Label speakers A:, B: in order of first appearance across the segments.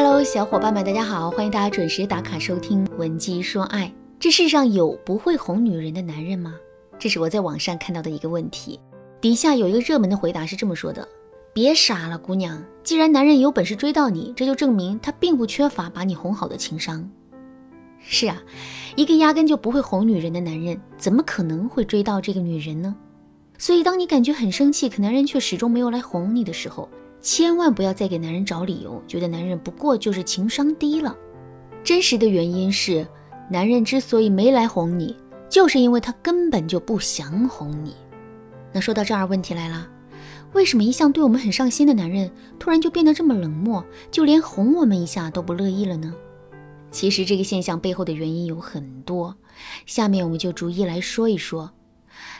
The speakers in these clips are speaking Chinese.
A: Hello，小伙伴们，大家好，欢迎大家准时打卡收听《文姬说爱》。这世上有不会哄女人的男人吗？这是我在网上看到的一个问题。底下有一个热门的回答是这么说的：别傻了，姑娘，既然男人有本事追到你，这就证明他并不缺乏把你哄好的情商。是啊，一个压根就不会哄女人的男人，怎么可能会追到这个女人呢？所以，当你感觉很生气，可男人却始终没有来哄你的时候，千万不要再给男人找理由，觉得男人不过就是情商低了。真实的原因是，男人之所以没来哄你，就是因为他根本就不想哄你。那说到这儿，问题来了，为什么一向对我们很上心的男人，突然就变得这么冷漠，就连哄我们一下都不乐意了呢？其实这个现象背后的原因有很多，下面我们就逐一来说一说。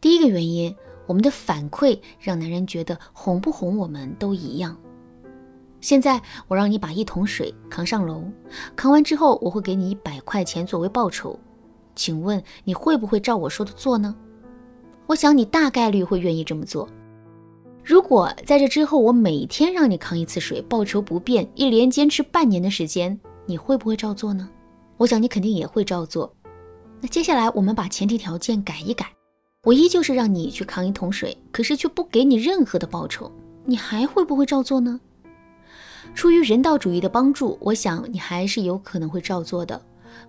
A: 第一个原因。我们的反馈让男人觉得哄不哄我们都一样。现在我让你把一桶水扛上楼，扛完之后我会给你一百块钱作为报酬，请问你会不会照我说的做呢？我想你大概率会愿意这么做。如果在这之后我每天让你扛一次水，报酬不变，一连坚持半年的时间，你会不会照做呢？我想你肯定也会照做。那接下来我们把前提条件改一改。我依旧是让你去扛一桶水，可是却不给你任何的报酬，你还会不会照做呢？出于人道主义的帮助，我想你还是有可能会照做的。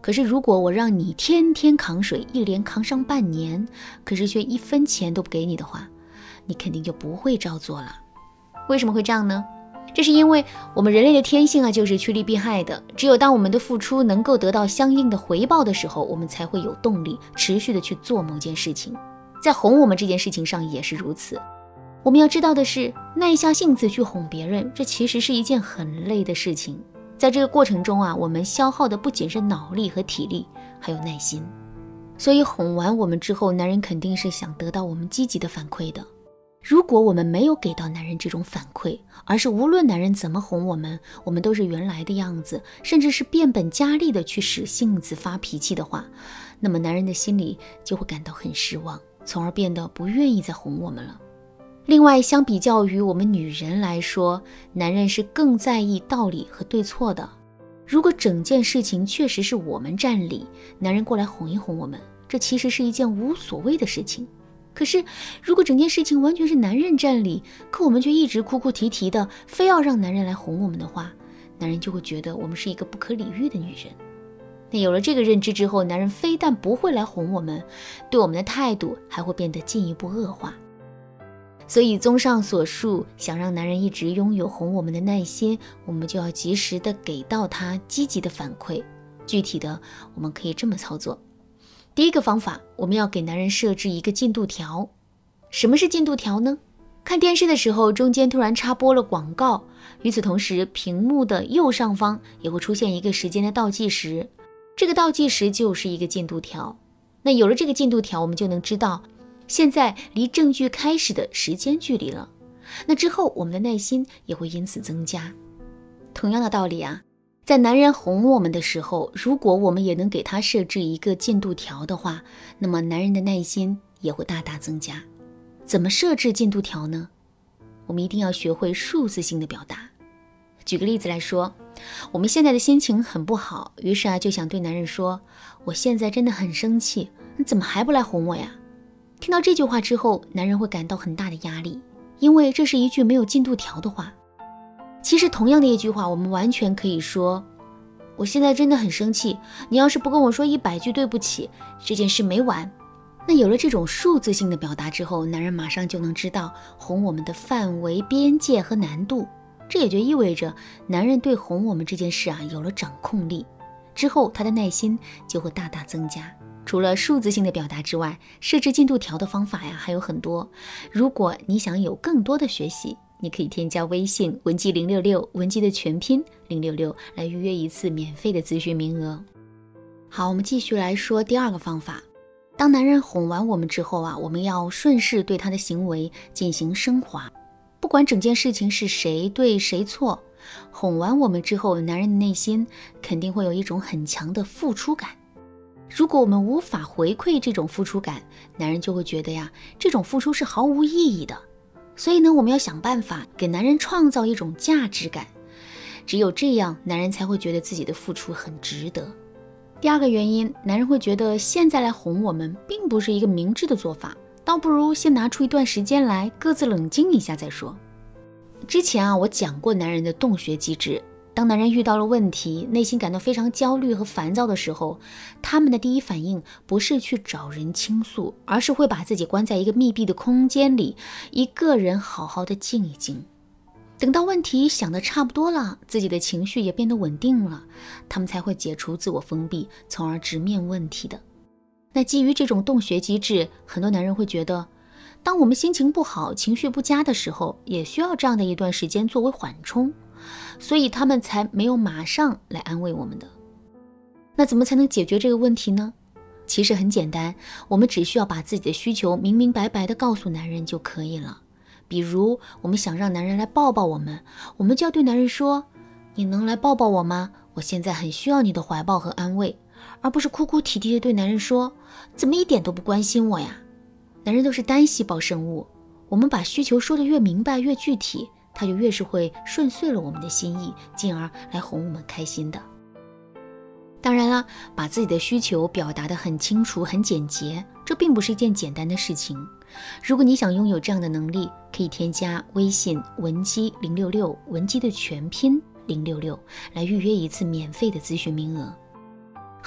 A: 可是如果我让你天天扛水，一连扛上半年，可是却一分钱都不给你的话，你肯定就不会照做了。为什么会这样呢？这是因为我们人类的天性啊，就是趋利避害的。只有当我们的付出能够得到相应的回报的时候，我们才会有动力持续的去做某件事情。在哄我们这件事情上也是如此。我们要知道的是，耐下性子去哄别人，这其实是一件很累的事情。在这个过程中啊，我们消耗的不仅是脑力和体力，还有耐心。所以哄完我们之后，男人肯定是想得到我们积极的反馈的。如果我们没有给到男人这种反馈，而是无论男人怎么哄我们，我们都是原来的样子，甚至是变本加厉的去使性子发脾气的话，那么男人的心里就会感到很失望。从而变得不愿意再哄我们了。另外，相比较于我们女人来说，男人是更在意道理和对错的。如果整件事情确实是我们占理，男人过来哄一哄我们，这其实是一件无所谓的事情。可是，如果整件事情完全是男人占理，可我们却一直哭哭啼啼的，非要让男人来哄我们的话，男人就会觉得我们是一个不可理喻的女人。那有了这个认知之后，男人非但不会来哄我们，对我们的态度还会变得进一步恶化。所以，综上所述，想让男人一直拥有哄我们的耐心，我们就要及时的给到他积极的反馈。具体的，我们可以这么操作：第一个方法，我们要给男人设置一个进度条。什么是进度条呢？看电视的时候，中间突然插播了广告，与此同时，屏幕的右上方也会出现一个时间的倒计时。这个倒计时就是一个进度条，那有了这个进度条，我们就能知道现在离正剧开始的时间距离了。那之后，我们的耐心也会因此增加。同样的道理啊，在男人哄我们的时候，如果我们也能给他设置一个进度条的话，那么男人的耐心也会大大增加。怎么设置进度条呢？我们一定要学会数字性的表达。举个例子来说。我们现在的心情很不好，于是啊就想对男人说：“我现在真的很生气，你怎么还不来哄我呀？”听到这句话之后，男人会感到很大的压力，因为这是一句没有进度条的话。其实同样的一句话，我们完全可以说：“我现在真的很生气，你要是不跟我说一百句对不起，这件事没完。”那有了这种数字性的表达之后，男人马上就能知道哄我们的范围、边界和难度。这也就意味着，男人对哄我们这件事啊有了掌控力，之后他的耐心就会大大增加。除了数字性的表达之外，设置进度条的方法呀还有很多。如果你想有更多的学习，你可以添加微信文姬零六六，文姬的全拼零六六，来预约一次免费的咨询名额。好，我们继续来说第二个方法。当男人哄完我们之后啊，我们要顺势对他的行为进行升华。不管整件事情是谁对谁错，哄完我们之后，男人的内心肯定会有一种很强的付出感。如果我们无法回馈这种付出感，男人就会觉得呀，这种付出是毫无意义的。所以呢，我们要想办法给男人创造一种价值感。只有这样，男人才会觉得自己的付出很值得。第二个原因，男人会觉得现在来哄我们，并不是一个明智的做法，倒不如先拿出一段时间来各自冷静一下再说。之前啊，我讲过男人的洞穴机制。当男人遇到了问题，内心感到非常焦虑和烦躁的时候，他们的第一反应不是去找人倾诉，而是会把自己关在一个密闭的空间里，一个人好好的静一静。等到问题想的差不多了，自己的情绪也变得稳定了，他们才会解除自我封闭，从而直面问题的。那基于这种洞穴机制，很多男人会觉得，当我们心情不好、情绪不佳的时候，也需要这样的一段时间作为缓冲。所以他们才没有马上来安慰我们的。那怎么才能解决这个问题呢？其实很简单，我们只需要把自己的需求明明白白的告诉男人就可以了。比如，我们想让男人来抱抱我们，我们就要对男人说：“你能来抱抱我吗？我现在很需要你的怀抱和安慰。”而不是哭哭啼啼的对男人说：“怎么一点都不关心我呀？”男人都是单细胞生物，我们把需求说的越明白越具体。他就越是会顺遂了我们的心意，进而来哄我们开心的。当然了，把自己的需求表达的很清楚、很简洁，这并不是一件简单的事情。如果你想拥有这样的能力，可以添加微信文姬零六六，文姬的全拼零六六，来预约一次免费的咨询名额。